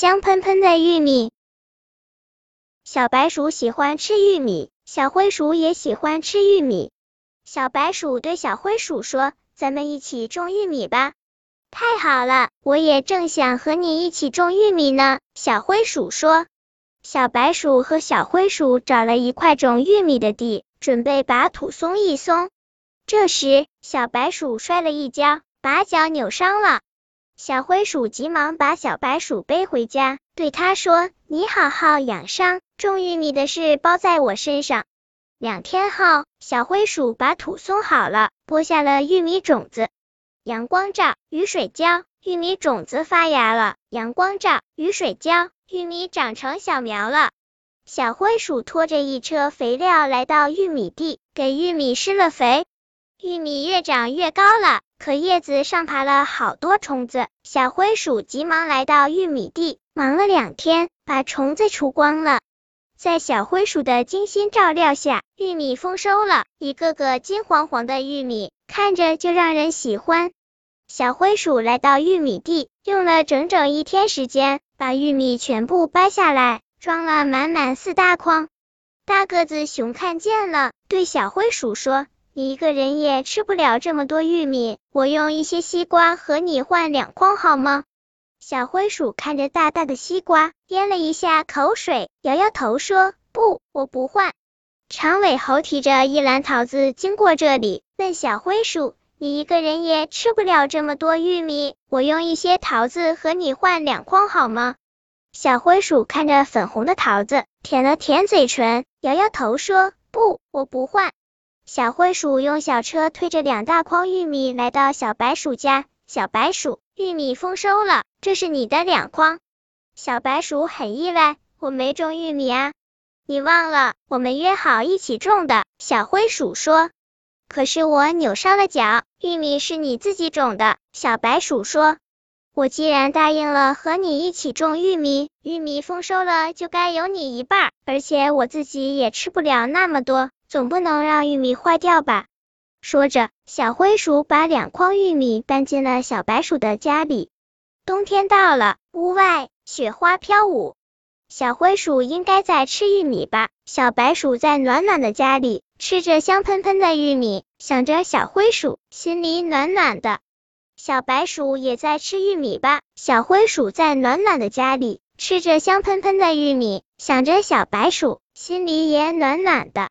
香喷喷的玉米。小白鼠喜欢吃玉米，小灰鼠也喜欢吃玉米。小白鼠对小灰鼠说：“咱们一起种玉米吧。”太好了，我也正想和你一起种玉米呢。小灰鼠说。小白鼠和小灰鼠找了一块种玉米的地，准备把土松一松。这时，小白鼠摔了一跤，把脚扭伤了。小灰鼠急忙把小白鼠背回家，对它说：“你好好养伤，种玉米的事包在我身上。”两天后，小灰鼠把土松好了，播下了玉米种子。阳光照，雨水浇，玉米种子发芽了。阳光照，雨水浇。玉米长成小苗了，小灰鼠拖着一车肥料来到玉米地，给玉米施了肥。玉米越长越高了，可叶子上爬了好多虫子。小灰鼠急忙来到玉米地，忙了两天，把虫子除光了。在小灰鼠的精心照料下，玉米丰收了，一个个金黄黄的玉米，看着就让人喜欢。小灰鼠来到玉米地，用了整整一天时间。把玉米全部掰下来，装了满满四大筐。大个子熊看见了，对小灰鼠说：“你一个人也吃不了这么多玉米，我用一些西瓜和你换两筐好吗？”小灰鼠看着大大的西瓜，咽了一下口水，摇摇头说：“不，我不换。”长尾猴提着一篮桃子经过这里，问小灰鼠。你一个人也吃不了这么多玉米，我用一些桃子和你换两筐好吗？小灰鼠看着粉红的桃子，舔了舔嘴唇，摇摇头说：“不，我不换。”小灰鼠用小车推着两大筐玉米来到小白鼠家。小白鼠，玉米丰收了，这是你的两筐。小白鼠很意外，我没种玉米啊，你忘了我们约好一起种的？小灰鼠说。可是我扭伤了脚，玉米是你自己种的。小白鼠说：“我既然答应了和你一起种玉米，玉米丰收了就该有你一半，而且我自己也吃不了那么多，总不能让玉米坏掉吧？”说着，小灰鼠把两筐玉米搬进了小白鼠的家里。冬天到了，屋外雪花飘舞。小灰鼠应该在吃玉米吧？小白鼠在暖暖的家里吃着香喷喷的玉米，想着小灰鼠，心里暖暖的。小白鼠也在吃玉米吧？小灰鼠在暖暖的家里吃着香喷喷的玉米，想着小白鼠，心里也暖暖的。